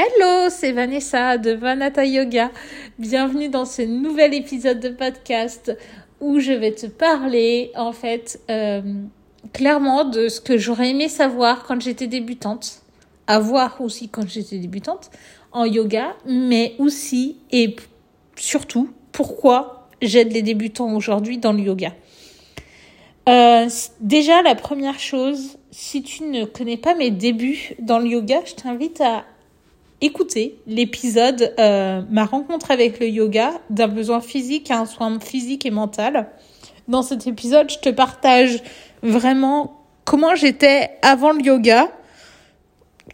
Hello, c'est Vanessa de Vanata Yoga. Bienvenue dans ce nouvel épisode de podcast où je vais te parler en fait euh, clairement de ce que j'aurais aimé savoir quand j'étais débutante, avoir aussi quand j'étais débutante en yoga, mais aussi et surtout pourquoi j'aide les débutants aujourd'hui dans le yoga. Euh, déjà, la première chose, si tu ne connais pas mes débuts dans le yoga, je t'invite à écouter l'épisode euh, Ma rencontre avec le yoga, d'un besoin physique à un soin physique et mental. Dans cet épisode, je te partage vraiment comment j'étais avant le yoga,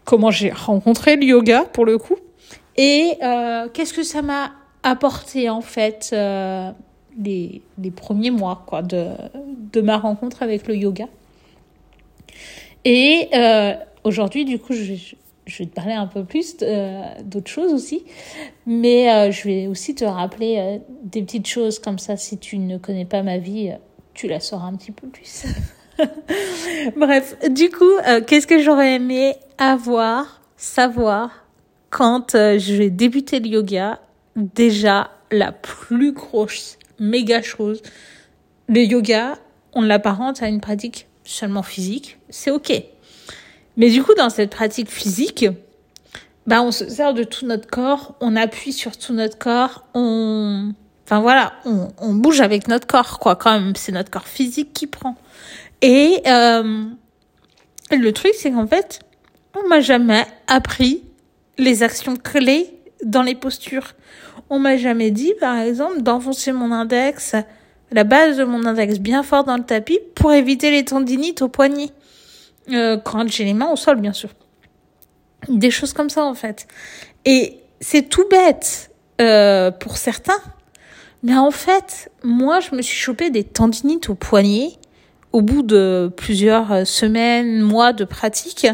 comment j'ai rencontré le yoga pour le coup, et euh, qu'est-ce que ça m'a apporté en fait euh, les, les premiers mois quoi, de, de ma rencontre avec le yoga. Et euh, aujourd'hui, du coup, je, je vais te parler un peu plus euh, d'autres choses aussi, mais euh, je vais aussi te rappeler euh, des petites choses comme ça. Si tu ne connais pas ma vie, tu la sauras un petit peu plus. Bref, du coup, qu'est-ce que j'aurais aimé avoir, savoir quand j'ai débuté le yoga? Déjà, la plus grosse, méga chose, le yoga, on l'apparente à une pratique seulement physique, c'est ok mais du coup, dans cette pratique physique, bah, on se sert de tout notre corps, on appuie sur tout notre corps, on, enfin voilà, on, on bouge avec notre corps, quoi, quand même. C'est notre corps physique qui prend. Et euh, le truc, c'est qu'en fait, on m'a jamais appris les actions clés dans les postures. On m'a jamais dit, par exemple, d'enfoncer mon index, la base de mon index bien fort dans le tapis pour éviter les tendinites au poignet. Euh, quand j'ai les mains au sol, bien sûr. Des choses comme ça, en fait. Et c'est tout bête euh, pour certains. Mais en fait, moi, je me suis chopé des tendinites au poignet au bout de plusieurs semaines, mois de pratique,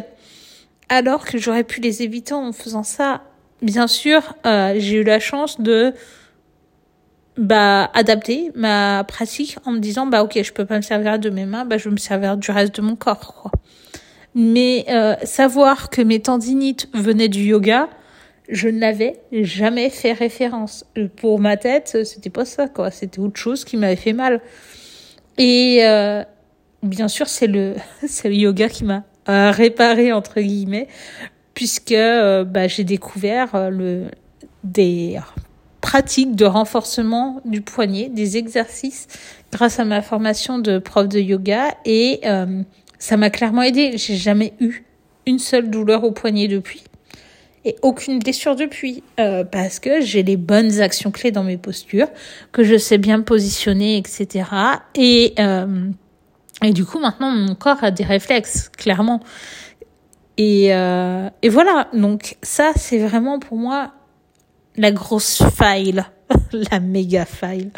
alors que j'aurais pu les éviter en faisant ça. Bien sûr, euh, j'ai eu la chance de bah adapter ma pratique en me disant bah ok je peux pas me servir de mes mains bah je vais me servir du reste de mon corps quoi mais euh, savoir que mes tendinites venaient du yoga, je n'avais jamais fait référence. Pour ma tête, c'était pas ça, quoi. C'était autre chose qui m'avait fait mal. Et euh, bien sûr, c'est le, c'est le yoga qui m'a euh, réparé entre guillemets, puisque euh, bah, j'ai découvert euh, le des pratiques de renforcement du poignet, des exercices grâce à ma formation de prof de yoga et ça m'a clairement aidé. J'ai jamais eu une seule douleur au poignet depuis et aucune blessure depuis euh, parce que j'ai les bonnes actions clés dans mes postures, que je sais bien me positionner, etc. Et euh, et du coup maintenant mon corps a des réflexes clairement. Et euh, et voilà donc ça c'est vraiment pour moi la grosse faille, la méga faille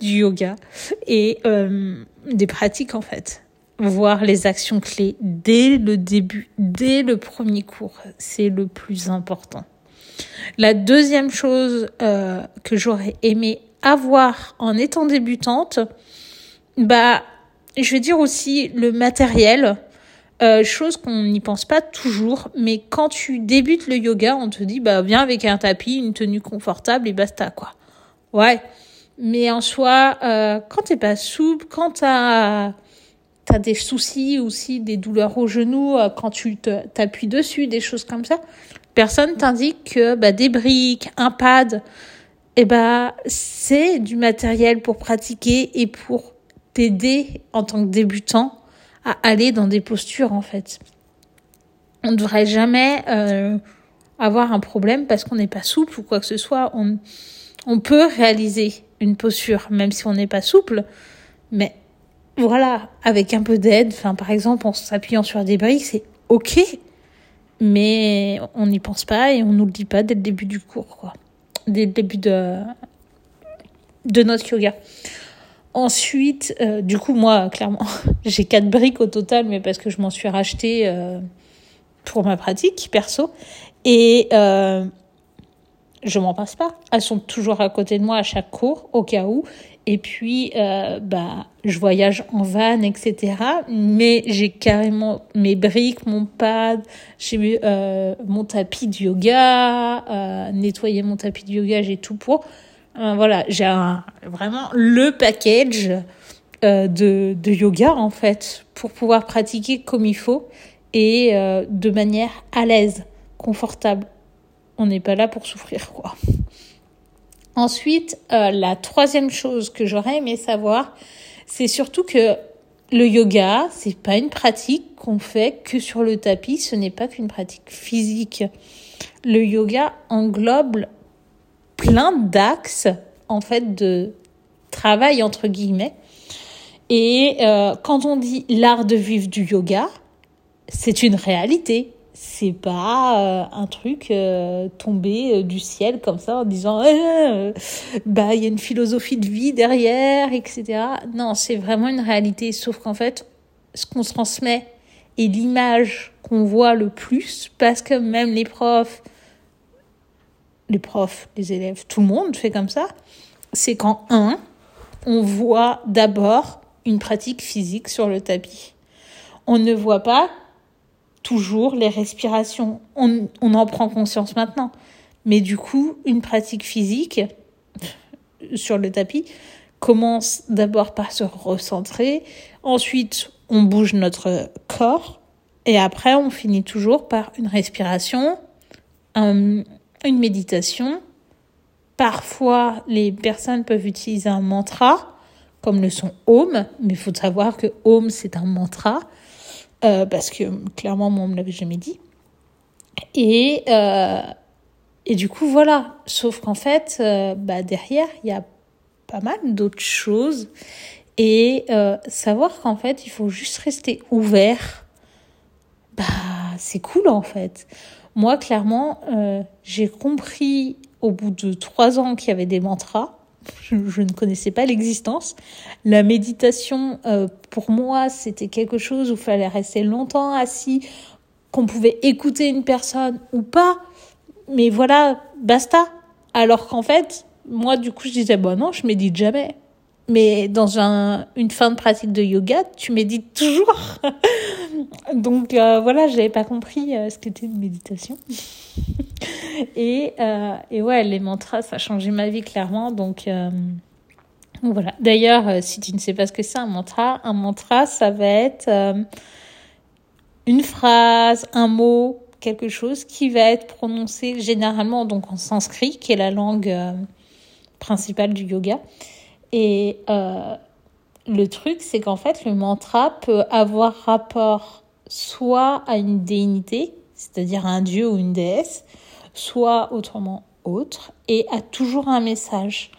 du yoga et euh, des pratiques en fait voir les actions clés dès le début, dès le premier cours. C'est le plus important. La deuxième chose euh, que j'aurais aimé avoir en étant débutante, bah, je vais dire aussi le matériel, euh, chose qu'on n'y pense pas toujours, mais quand tu débutes le yoga, on te dit bah viens avec un tapis, une tenue confortable et basta quoi. Ouais, mais en soi, euh, quand t'es pas souple, quand t'as t'as des soucis aussi, des douleurs au genou euh, quand tu t'appuies dessus, des choses comme ça, personne t'indique que bah, des briques, un pad, eh ben, c'est du matériel pour pratiquer et pour t'aider en tant que débutant à aller dans des postures en fait. On ne devrait jamais euh, avoir un problème parce qu'on n'est pas souple ou quoi que ce soit. On, on peut réaliser une posture même si on n'est pas souple, mais voilà, avec un peu d'aide, par exemple en s'appuyant sur des briques, c'est ok, mais on n'y pense pas et on nous le dit pas dès le début du cours, quoi, dès le début de de notre yoga. Ensuite, euh, du coup moi clairement j'ai quatre briques au total, mais parce que je m'en suis racheté euh, pour ma pratique perso et euh, je m'en passe pas. Elles sont toujours à côté de moi à chaque cours, au cas où. Et puis, euh, bah, je voyage en van, etc. Mais j'ai carrément mes briques, mon pad, j'ai euh, mon tapis de yoga, euh, nettoyer mon tapis de yoga, j'ai tout pour. Euh, voilà, j'ai vraiment le package de, de yoga en fait pour pouvoir pratiquer comme il faut et de manière à l'aise, confortable. On n'est pas là pour souffrir quoi. Ensuite, euh, la troisième chose que j'aurais aimé savoir, c'est surtout que le yoga, c'est pas une pratique qu'on fait que sur le tapis, ce n'est pas qu'une pratique physique. Le yoga englobe plein d'axes en fait de travail entre guillemets. Et euh, quand on dit l'art de vivre du yoga, c'est une réalité c'est pas euh, un truc euh, tombé euh, du ciel comme ça en disant bah il y a une philosophie de vie derrière etc non c'est vraiment une réalité. Sauf qu'en fait ce qu'on transmet et l'image qu'on voit le plus parce que même les profs les profs les élèves tout le monde fait comme ça c'est qu'en un on voit d'abord une pratique physique sur le tapis. On ne voit pas toujours les respirations. On, en prend conscience maintenant. Mais du coup, une pratique physique sur le tapis commence d'abord par se recentrer, ensuite on bouge notre corps et après on finit toujours par une respiration, un, une méditation. Parfois, les personnes peuvent utiliser un mantra comme le son Om, mais il faut savoir que Om c'est un mantra euh, parce que clairement, moi, on me l'avait jamais dit. Et, euh, et du coup, voilà. Sauf qu'en fait, euh, bah, derrière, il y a pas mal d'autres choses. Et savoir qu'en fait, il faut juste rester ouvert, bah, c'est cool en fait. Moi, clairement, j'ai compris au bout de trois ans qu'il y avait des mantras je, ne connaissais pas l'existence. La méditation, euh, pour moi, c'était quelque chose où il fallait rester longtemps assis, qu'on pouvait écouter une personne ou pas. Mais voilà, basta. Alors qu'en fait, moi, du coup, je disais, bon, non, je médite jamais. Mais dans un, une fin de pratique de yoga, tu médites toujours. Donc euh, voilà, j'avais pas compris euh, ce qu'était une méditation. et, euh, et ouais, les mantras, ça a changé ma vie clairement. Donc voilà. D'ailleurs, si tu ne sais pas ce que c'est un mantra, un mantra, ça va être une phrase, un mot, quelque chose qui va être prononcé généralement donc en sanskrit, qui est la langue principale du yoga. Et le truc, c'est qu'en fait, le mantra peut avoir rapport soit à une déité, c'est-à-dire un dieu ou une déesse, soit autrement autre, et a toujours un message.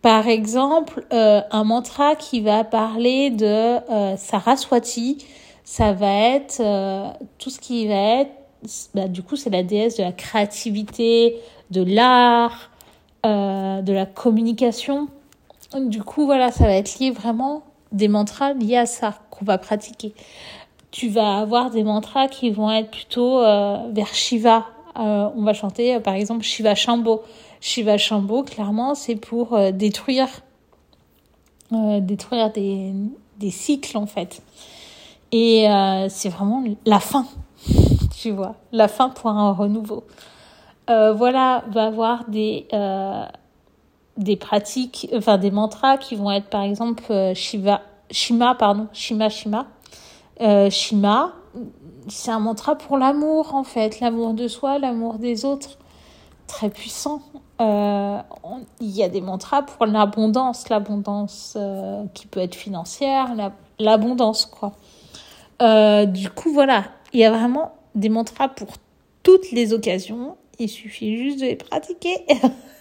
Par exemple, euh, un mantra qui va parler de euh, Saraswati, ça va être euh, tout ce qui va être, bah, du coup, c'est la déesse de la créativité, de l'art, euh, de la communication. Du coup, voilà, ça va être lié vraiment des mantras liés à ça qu'on va pratiquer. Tu vas avoir des mantras qui vont être plutôt euh, vers Shiva. Euh, on va chanter euh, par exemple Shiva Shambho. Shiva Shambho, clairement, c'est pour détruire, détruire des, des cycles en fait. Et c'est vraiment la fin, tu vois, la fin pour un renouveau. voilà, va avoir des des pratiques, enfin des mantras qui vont être par exemple euh, Shiva, Shima, pardon, Shima Shima. Euh, Shima, c'est un mantra pour l'amour en fait, l'amour de soi, l'amour des autres, très puissant. Euh, il y a des mantras pour l'abondance, l'abondance qui peut être financière, l'abondance quoi. Du coup voilà, il y a vraiment des mantras pour toutes les occasions. Il suffit juste de les pratiquer.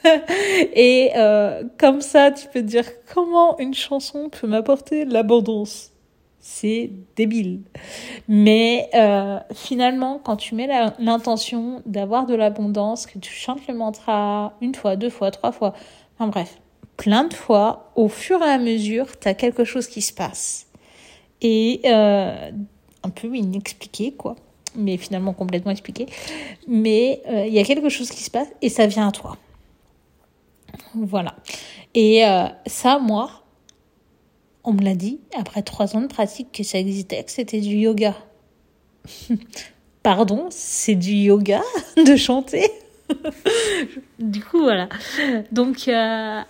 et euh, comme ça, tu peux te dire comment une chanson peut m'apporter l'abondance. C'est débile. Mais euh, finalement, quand tu mets l'intention d'avoir de l'abondance, que tu chantes le mantra une fois, deux fois, trois fois, enfin bref, plein de fois, au fur et à mesure, tu as quelque chose qui se passe. Et euh, un peu inexpliqué, quoi. Mais finalement complètement expliqué. Mais il euh, y a quelque chose qui se passe et ça vient à toi. Voilà. Et euh, ça, moi, on me l'a dit, après trois ans de pratique, que ça existait, que c'était du yoga. Pardon, c'est du yoga de chanter? Du coup, voilà. Donc, euh,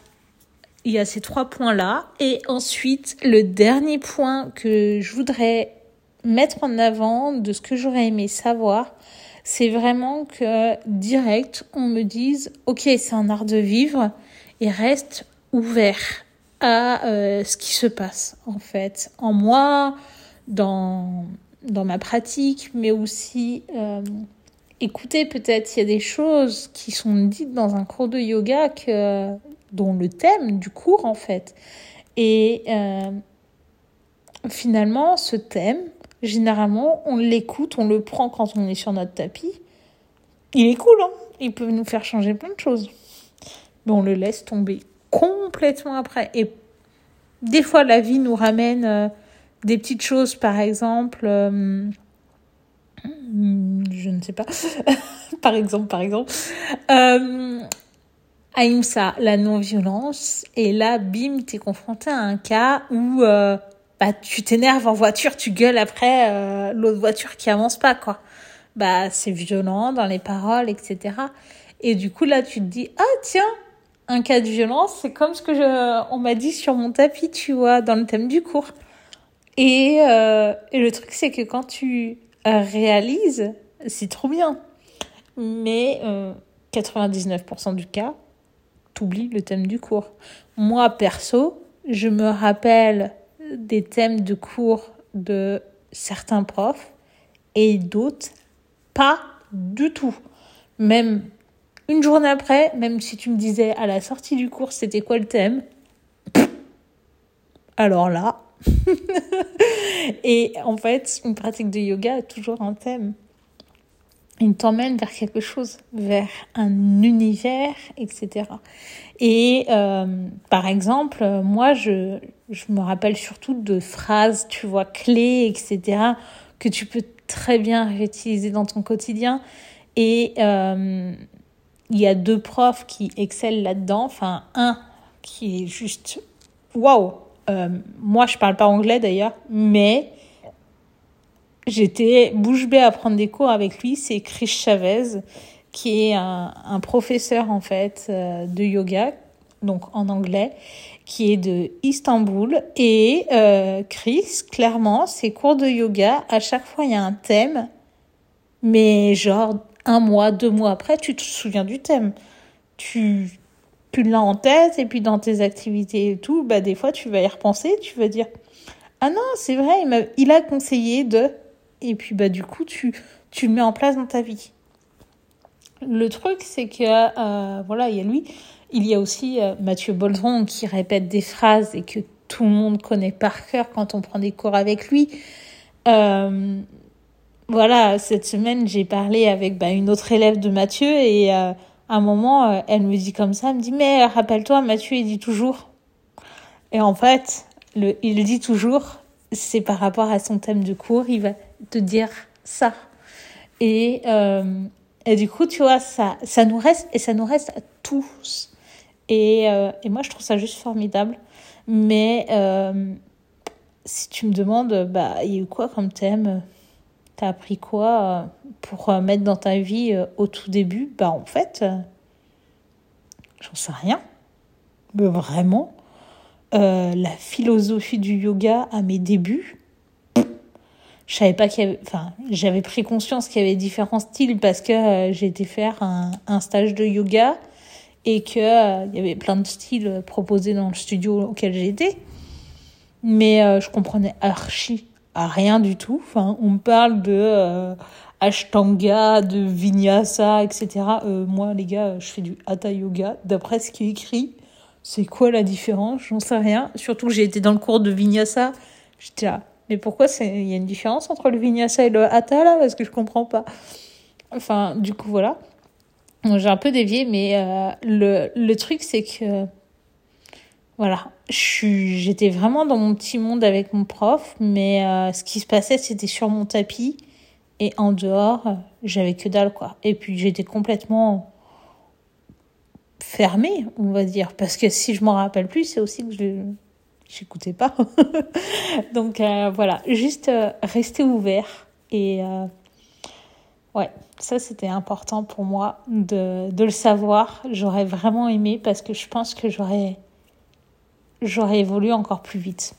il y a ces trois points-là. Et ensuite, le dernier point que je voudrais mettre en avant de ce que j'aurais aimé savoir, c'est vraiment que direct, on me dise, ok, c'est un art de vivre et reste ouvert à euh, ce qui se passe en fait en moi, dans, dans ma pratique, mais aussi euh, écouter peut-être il y a des choses qui sont dites dans un cours de yoga que, dont le thème du cours en fait. Et euh, finalement, ce thème, généralement, on l'écoute, on le prend quand on est sur notre tapis. Il est cool, hein il peut nous faire changer plein de choses. Mais on le laisse tomber complètement après. Et des fois, la vie nous ramène euh, des petites choses, par exemple, euh, je ne sais pas, par exemple, par exemple, euh, Aïmsa, la non-violence, et là, bim, t'es confronté à un cas où euh, bah, tu t'énerves en voiture, tu gueules après l'autre voiture qui avance pas, quoi. Bah, c'est violent dans les paroles, etc. Et du coup, là, tu te dis, ah tiens, un cas de violence, c'est comme ce que je, on m'a dit sur mon tapis, tu vois, dans le thème du cours. Et, euh, et le truc, c'est que quand tu réalises, c'est trop bien. Mais euh, 99% du cas, t'oublies le thème du cours. Moi, perso, je me rappelle des thèmes de cours de certains profs et d'autres pas du tout. Même une journée après, même si tu me disais à la sortie du cours c'était quoi le thème, alors là. et en fait, une pratique de yoga a toujours un thème. Il t'emmène vers quelque chose, vers un univers, etc. Et euh, par exemple, moi, je, je me rappelle surtout de phrases, tu vois, clés, etc., que tu peux très bien réutiliser dans ton quotidien. Et euh, il y a deux profs qui excellent là-dedans. Enfin, un qui est juste waouh. Euh, moi, je parle pas anglais d'ailleurs, mais j'étais bouche bée à prendre des cours avec lui. C'est Chris Chavez, qui est un, professeur en fait euh, de yoga, donc en anglais, qui est de Istanbul. Et euh, Chris, clairement, ses cours de yoga, à chaque fois, il y a un thème, mais genre un mois, deux mois après, tu te souviens du thème. Tu, l'as en tête et puis dans tes activités et tout, bah, des fois, tu vas y repenser, tu vas dire, ah non, c'est vrai, il a conseillé de, et puis, bah, du coup, tu, tu le mets en place dans ta vie. Le truc, c'est que, euh, voilà, il y a lui. Il y a aussi euh, Mathieu Boldron qui répète des phrases et que tout le monde connaît par cœur quand on prend des cours avec lui. Euh, voilà, cette semaine, j'ai parlé avec bah, une autre élève de Mathieu et euh, à un moment, euh, elle me dit comme ça, elle me dit, mais rappelle-toi, Mathieu, il dit toujours. Et en fait, le, il dit toujours, c'est par rapport à son thème de cours, il va te dire ça. Et, euh, et du coup, tu vois, ça, ça nous reste, et ça nous reste à tous. Et, euh, et moi, je trouve ça juste formidable. Mais euh, si tu me demandes, bah, il y a eu quoi comme thème? T'as appris quoi pour mettre dans ta vie au tout début? Bah en fait, j'en sais rien. Mais vraiment, la philosophie du yoga à mes débuts, je savais pas qu'il y avait, enfin, j'avais pris conscience qu'il y avait différents styles parce que j'ai été faire un, stage de yoga et que il y avait plein de styles proposés dans le studio auquel j'étais. Mais je comprenais archi à rien du tout. Enfin, on me parle de euh, Ashtanga, de Vinyasa, etc. Euh, moi, les gars, je fais du Hatha Yoga. D'après ce qui est écrit, c'est quoi la différence? J'en sais rien. Surtout que j'ai été dans le cours de Vinyasa. J'étais là. Mais pourquoi il y a une différence entre le Vinyasa et le Hatha là? Parce que je comprends pas. Enfin, du coup, voilà. J'ai un peu dévié, mais euh, le, le truc, c'est que voilà, j'étais vraiment dans mon petit monde avec mon prof, mais euh, ce qui se passait, c'était sur mon tapis et en dehors, j'avais que dalle quoi. Et puis j'étais complètement fermée, on va dire, parce que si je m'en rappelle plus, c'est aussi que je j'écoutais pas. Donc euh, voilà, juste euh, rester ouvert et ouais, ça c'était important pour moi de, de le savoir. J'aurais vraiment aimé parce que je pense que j'aurais j'aurais évolué encore plus vite.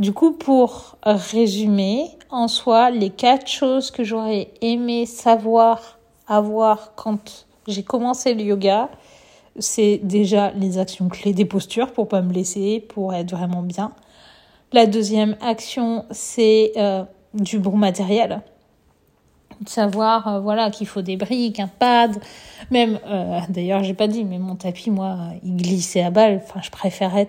Du coup, pour résumer, en soi, les quatre choses que j'aurais aimé savoir, avoir quand j'ai commencé le yoga, c'est déjà les actions clés des postures pour pas me blesser, pour être vraiment bien. La deuxième action, c'est euh, du bon matériel. Savoir euh, voilà qu'il faut des briques, un pad, même euh, d'ailleurs j'ai pas dit mais mon tapis moi il glissait à balle. Enfin je préférais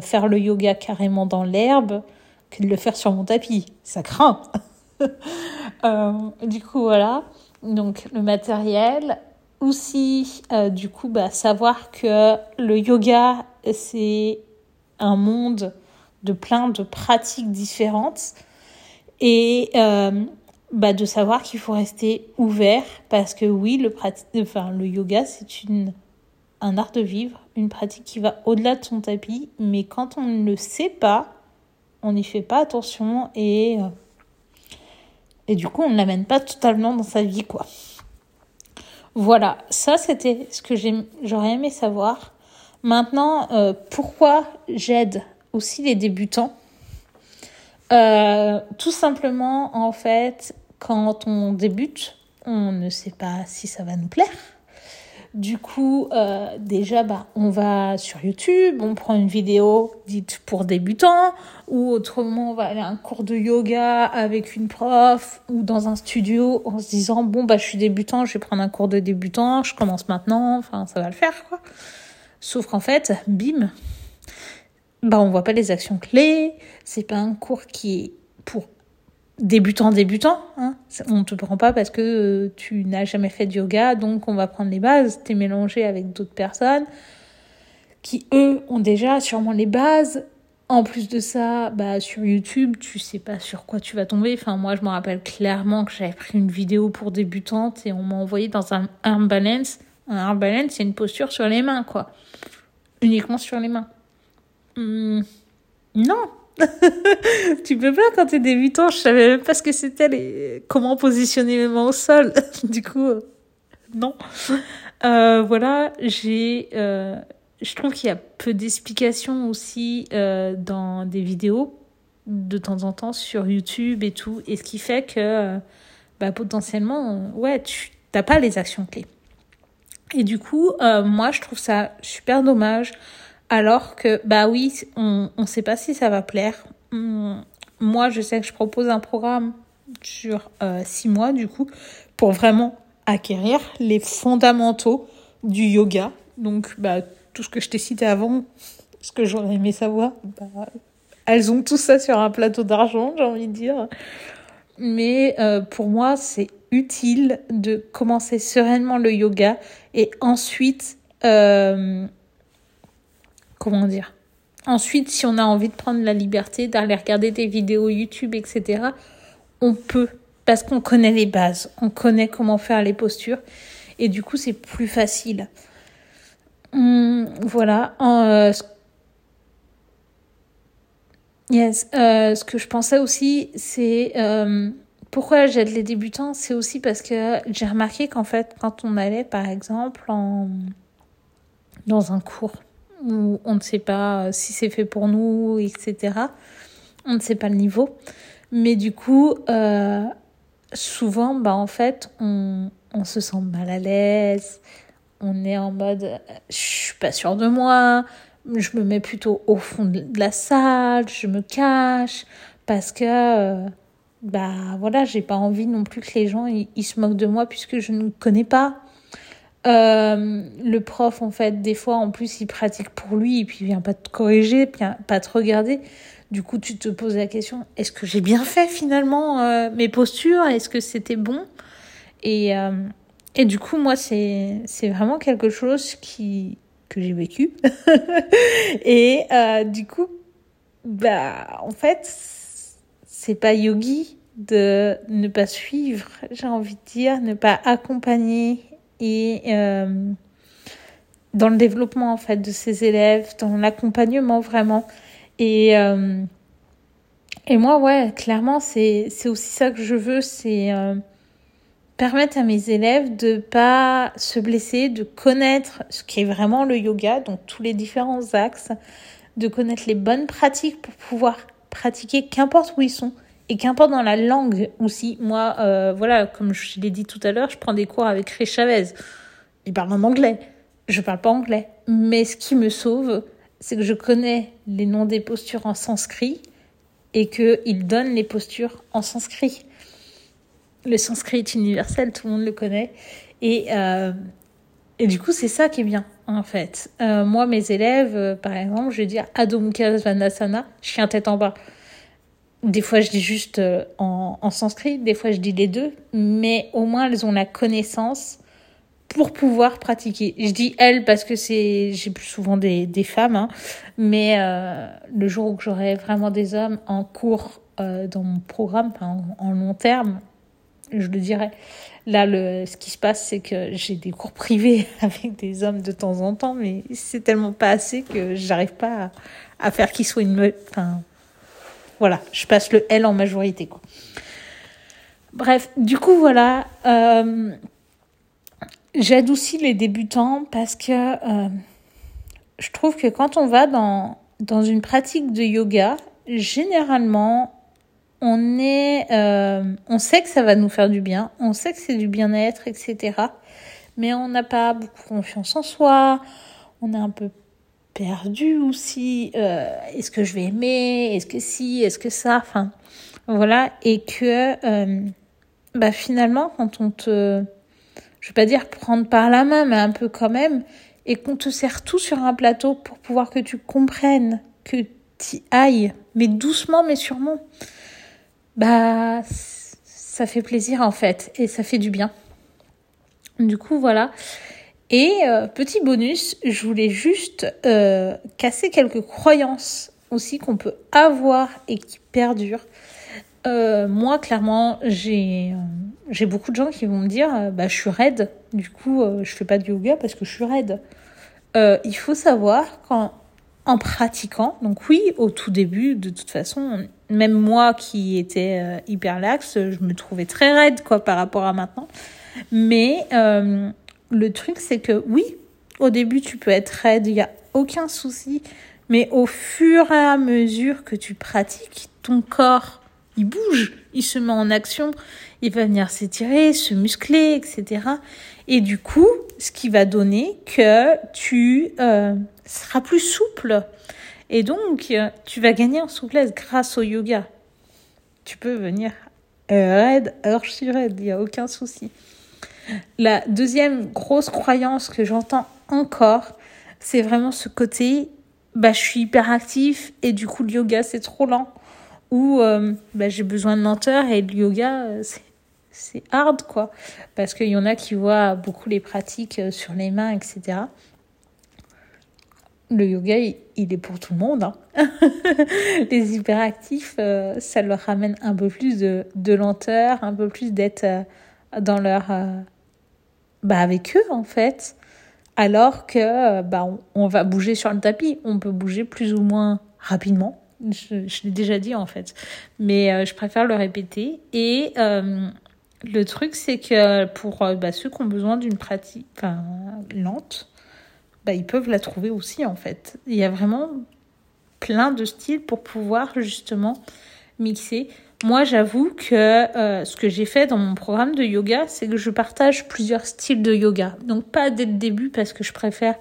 faire le yoga carrément dans l'herbe que de le faire sur mon tapis. Ça craint. du coup voilà donc le matériel, aussi, euh, du coup, bah, savoir que le yoga, c'est un monde de plein de pratiques différentes et euh, bah, de savoir qu'il faut rester ouvert parce que oui, le, le yoga, c'est une, un art de vivre, une pratique qui va au-delà de son tapis, mais quand on ne le sait pas, on n'y fait pas attention et, euh, et du coup, on ne l'amène pas totalement dans sa vie, quoi. Voilà, ça c'était ce que j'aurais aimé savoir. Maintenant, euh, pourquoi j'aide aussi les débutants? Euh, Tout simplement, en fait, quand on débute, on ne sait pas si ça va nous plaire. Du coup, euh, déjà, bah, on va sur YouTube, on prend une vidéo dite pour débutants, ou autrement, on va aller à un cours de yoga avec une prof, ou dans un studio en se disant, bon, bah, je suis débutant, je vais prendre un cours de débutant, je commence maintenant, enfin, ça va le faire, quoi. Sauf qu'en fait, bim, bah, on voit pas les actions clés, c'est pas un cours qui est pour débutant débutant hein. on te prend pas parce que euh, tu n'as jamais fait de yoga donc on va prendre les bases. T'es mélangé avec d'autres personnes qui eux ont déjà sûrement les bases. En plus de ça bah sur YouTube tu sais pas sur quoi tu vas tomber. Enfin moi je me rappelle clairement que j'avais pris une vidéo pour débutantes et on m'a envoyé dans un arm balance un arm balance c'est une posture sur les mains quoi. Uniquement sur les mains. Hum, non tu peux pas quand t'es débutant, je savais même pas ce que c'était, les... comment positionner mes mains au sol. du coup, euh, non. Euh, voilà, j'ai, euh, je trouve qu'il y a peu d'explications aussi dans des vidéos de temps en temps sur YouTube et tout, et ce qui fait que, bah, potentiellement, ouais, tu t'as pas les actions clés. Et du coup, moi, je trouve ça super dommage alors que, bah oui, on ne sait pas si ça va plaire. Hum, moi, je sais que je propose un programme sur euh, six mois, du coup, pour vraiment acquérir les fondamentaux du yoga. Donc, bah, tout ce que je t'ai cité avant, ce que j'aurais aimé savoir, bah, elles ont tout ça sur un plateau d'argent, j'ai envie de dire. Mais euh, pour moi, c'est utile de commencer sereinement le yoga et ensuite euh, comment dire Ensuite, si on a envie de prendre la liberté d'aller regarder des vidéos YouTube, etc., on peut, parce qu'on connaît les bases, on connaît comment faire les postures, et du coup, c'est plus facile. Hum, voilà. Euh, yes. Euh, ce que je pensais aussi, c'est euh, pourquoi j'aide les débutants, c'est aussi parce que j'ai remarqué qu'en fait, quand on allait, par exemple, dans un cours où on ne sait pas si c'est fait pour nous, etc. On ne sait pas le niveau. Mais du coup, euh, souvent, bah, en fait, on, on se sent mal à l'aise. On est en mode, je suis pas sûre de moi. Je me mets plutôt au fond de la salle. Je me cache parce que, euh, bah voilà, j'ai pas envie non plus que les gens ils se moquent de moi puisque je ne connais pas. Euh, le prof, en fait, des fois, en plus, il pratique pour lui et puis il vient pas te corriger, pas te regarder. Du coup, tu te poses la question est-ce que j'ai bien fait finalement euh, mes postures? Est-ce que c'était bon? Et, euh, et du coup, moi, c'est vraiment quelque chose qui que j'ai vécu. et du coup, bah, en fait, c'est pas yogi de ne pas suivre, j'ai envie de dire, ne pas accompagner et euh, dans le développement en fait de ses élèves, dans l'accompagnement vraiment. Et, euh, et moi, ouais, clairement, c'est, aussi ça que je veux, c'est euh, permettre à mes élèves de pas se blesser, de connaître ce qui est vraiment le yoga, donc tous les différents axes, de connaître les bonnes pratiques pour pouvoir pratiquer qu'importe où ils sont et qu'importe dans la langue aussi. Moi, euh, voilà, comme je l'ai dit tout à l'heure, je prends des cours avec Ray Chavez. Il parle en anglais. Je parle pas anglais. Mais ce qui me sauve, c'est que je connais les noms des postures en sanskrit et qu'il donne les postures en sanskrit. Le sanskrit est universel, tout le monde le connaît. Et, euh, et du coup, c'est ça qui est bien, en fait. Euh, moi, mes élèves, par exemple, je vais dire Adho Mukha Svanasana, chien tête en bas. Des fois, je dis juste euh, en, sanskrit, des fois, je dis les deux, mais au moins, elles ont la connaissance pour pouvoir pratiquer. Je dis elles parce que c'est j'ai plus souvent des, des femmes, hein, mais euh, le jour où j'aurai vraiment des hommes en cours euh, dans mon programme, en, long terme, je le dirai. Là, le, ce qui se passe, c'est que j'ai des cours privés avec des hommes de temps en temps, mais c'est tellement pas assez que j'arrive pas à, à faire qu'ils soient une... Enfin, voilà, je passe le L en majorité. Bref, du coup, voilà. Euh, aussi les débutants parce que euh, je trouve que quand on va dans, une pratique de yoga, généralement, on euh, on sait que ça va nous faire du bien, on sait que c'est du bien-être, etc. Mais on n'a pas beaucoup confiance en soi, on est un peu perdu aussi. Euh, est-ce que je vais aimer Est-ce que si Est-ce que ça Enfin, voilà. Et que, euh, bah finalement, quand on te je vais pas dire prendre par la main, mais un peu quand même, et qu'on te sert tout sur un plateau pour pouvoir que tu comprennes, que tu ailles, mais doucement, mais sûrement, bah, ça fait plaisir en fait, et ça fait du bien. Du coup, voilà. Et euh, petit bonus, je voulais juste euh, casser quelques croyances aussi qu'on peut avoir et qui perdurent. Euh, moi, clairement, j'ai beaucoup de gens qui vont me dire bah, je suis raide, du coup, je fais pas de yoga parce que je suis raide. Il faut savoir qu'en en pratiquant, donc oui, au tout début, de toute façon, même moi qui étais hyper laxe, je me trouvais très raide quoi par rapport à maintenant. Mais le truc, c'est que oui, au début, tu peux être raide, il y a aucun souci. Mais au fur et à mesure que tu pratiques, ton corps il bouge, il se met en action, il va venir s'étirer, se muscler, etc. Et du coup, ce qui va donner que tu euh, seras plus souple. Et donc, tu vas gagner en souplesse grâce au yoga. Tu peux venir raide, alors je suis raide, il n'y a aucun souci. La deuxième grosse croyance que j'entends encore, c'est vraiment ce côté, bah, je suis hyper actif et du coup le yoga c'est trop lent où euh, bah, j'ai besoin de lenteur et le yoga, c'est hard, quoi. Parce qu'il y en a qui voient beaucoup les pratiques euh, sur les mains, etc. Le yoga, il, est pour tout le monde. Hein. les hyperactifs, euh, ça leur ramène un peu plus de, lenteur, un peu plus d'être dans leur... Euh, bah, avec eux, en fait. Alors que bah, on, va bouger sur le tapis. On peut bouger plus ou moins rapidement je, l'ai déjà dit en fait, mais euh, je préfère le répéter. Et euh, le truc, c'est que pour euh, bah, ceux qui ont besoin d'une pratique lente, bah, ils peuvent la trouver aussi en fait. Il y a vraiment plein de styles pour pouvoir justement mixer. Moi, j'avoue que euh, ce que j'ai fait dans mon programme de yoga, c'est que je partage plusieurs styles de yoga. Donc pas dès le début parce que je préfère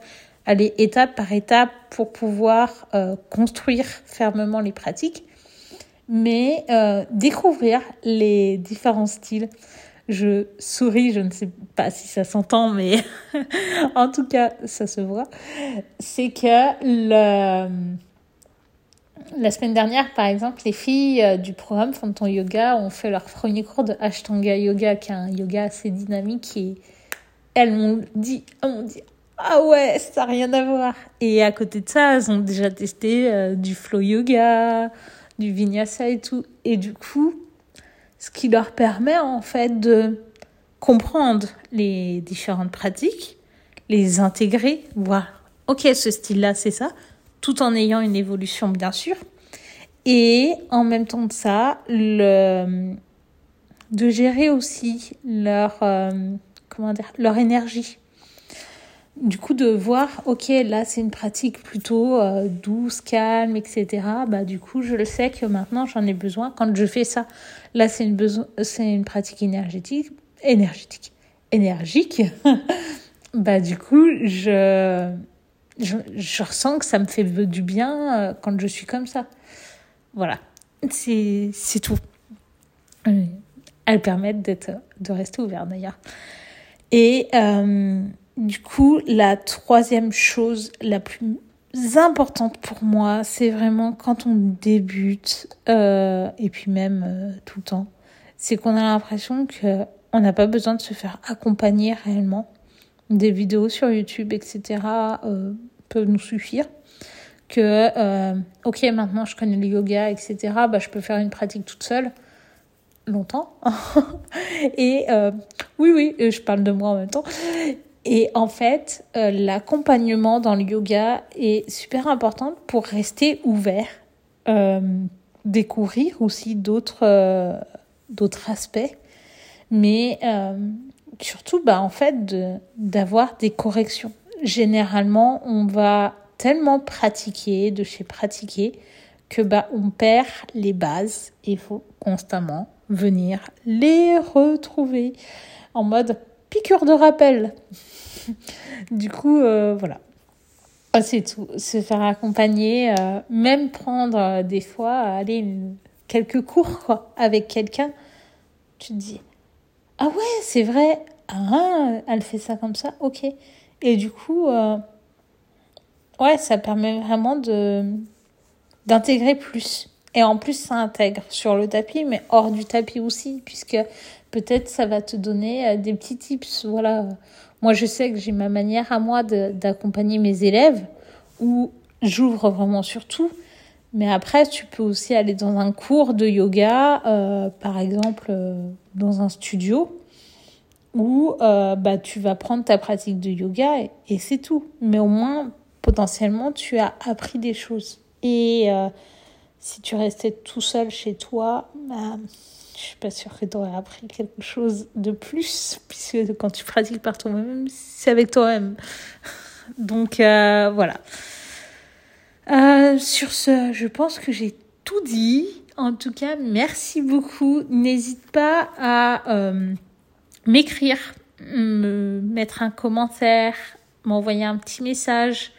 aller étape par étape pour pouvoir euh, construire fermement les pratiques, mais euh, découvrir les différents styles. Je souris, je ne sais pas si ça s'entend, mais en tout cas, ça se voit. C'est que le... la semaine dernière, par exemple, les filles euh, du programme Font Yoga ont fait leur premier cours de Ashtanga Yoga, qui est un yoga assez dynamique et elles m'ont dit, m'ont dit, ah ouais, ça n'a rien à voir. Et à côté de ça, elles ont déjà testé euh, du flow yoga, du vinyasa et tout. Et du coup, ce qui leur permet en fait de comprendre les différentes pratiques, les intégrer, voir, ok, ce style-là, c'est ça. Tout en ayant une évolution bien sûr. Et en même temps de ça, le, de gérer aussi leur, euh, comment dire, leur énergie. Du coup, de voir, ok, là c'est une pratique plutôt euh, douce, calme, etc. Bah, du coup, je le sais que maintenant j'en ai besoin quand je fais ça. Là, c'est une, c'est une pratique énergétique, énergétique, énergique. bah, du coup, je, je, ressens que ça me fait du bien euh, quand je suis comme ça. Voilà, c'est tout. Elles permettent de rester ouvertes d'ailleurs. Et euh, du coup, la troisième chose la plus importante pour moi, c'est vraiment quand on débute, euh, et puis même euh, tout le temps, c'est qu'on a l'impression que on n'a pas besoin de se faire accompagner réellement. Des vidéos sur YouTube, etc., euh, peuvent nous suffire. Que, euh, ok, maintenant je connais le yoga, etc., bah, je peux faire une pratique toute seule longtemps. et euh, oui, oui, je parle de moi en même temps. Et en fait, l'accompagnement dans le yoga est super important pour rester ouvert, découvrir aussi d'autres d'autres aspects, mais surtout, bah en fait, de d'avoir des corrections. Généralement, on va tellement pratiquer, de chez pratiquer, que bah on perd les bases. Il faut constamment venir les retrouver en mode piqûre de rappel. du coup, euh, voilà. Ah, c'est tout. Se faire accompagner, euh, même prendre euh, des fois, aller quelques cours avec quelqu'un. Tu te dis, ah ouais, c'est vrai. Ah, elle fait ça comme ça, ok. Et du coup, ouais, ça permet vraiment de d'intégrer plus. Et en plus, ça intègre sur le tapis, mais hors du tapis aussi, puisque peut-être ça va te donner euh, des petits tips. Voilà. Moi, je sais que j'ai ma manière à moi d'accompagner mes élèves, où j'ouvre vraiment sur tout. Mais après, tu peux aussi aller dans un cours de yoga, euh, par exemple, euh, dans un studio, où euh, bah, tu vas prendre ta pratique de yoga et, c'est tout. Mais au moins, potentiellement, tu as appris des choses. Et si tu restais tout seul chez toi, bah, je suis pas sûre que tu aurais appris quelque chose de plus, puisque quand tu pratiques par toi-même, c'est avec toi-même. Donc voilà. Euh, sur ce, je pense que j'ai tout dit. En tout cas, merci beaucoup. N'hésite pas à euh, m'écrire, me mettre un commentaire, m'envoyer un petit message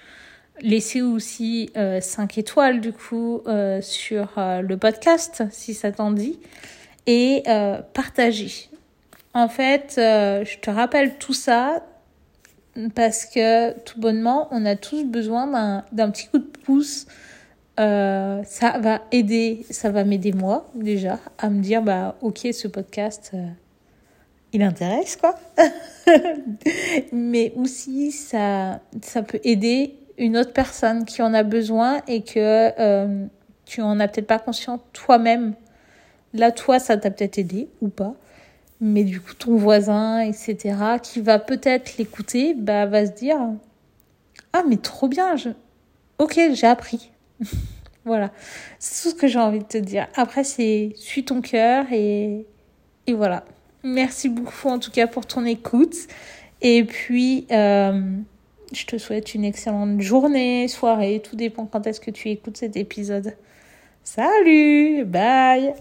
laisser aussi euh, 5 étoiles du coup euh, sur euh, le podcast si ça t'en dit et euh, partager. En fait, euh, je te rappelle tout ça parce que tout bonnement, on a tous besoin d'un petit coup de pouce. Euh, ça va aider, ça va m'aider moi déjà à me dire bah ok ce podcast il intéresse quoi. Mais aussi ça ça peut aider une autre personne qui en a besoin et que euh, tu en as peut-être pas conscient toi-même. Là, toi, ça t'a peut-être aidé ou pas. Mais du coup, ton voisin, etc., qui va peut-être l'écouter, bah, va se dire Ah, mais trop bien, je... ok, j'ai appris. voilà, c'est tout ce que j'ai envie de te dire. Après, c'est suis ton cœur et, et voilà. Merci beaucoup en tout cas pour ton écoute. Et puis, euh, je te souhaite une excellente journée, soirée, tout dépend quand est-ce que tu écoutes cet épisode. Salut, bye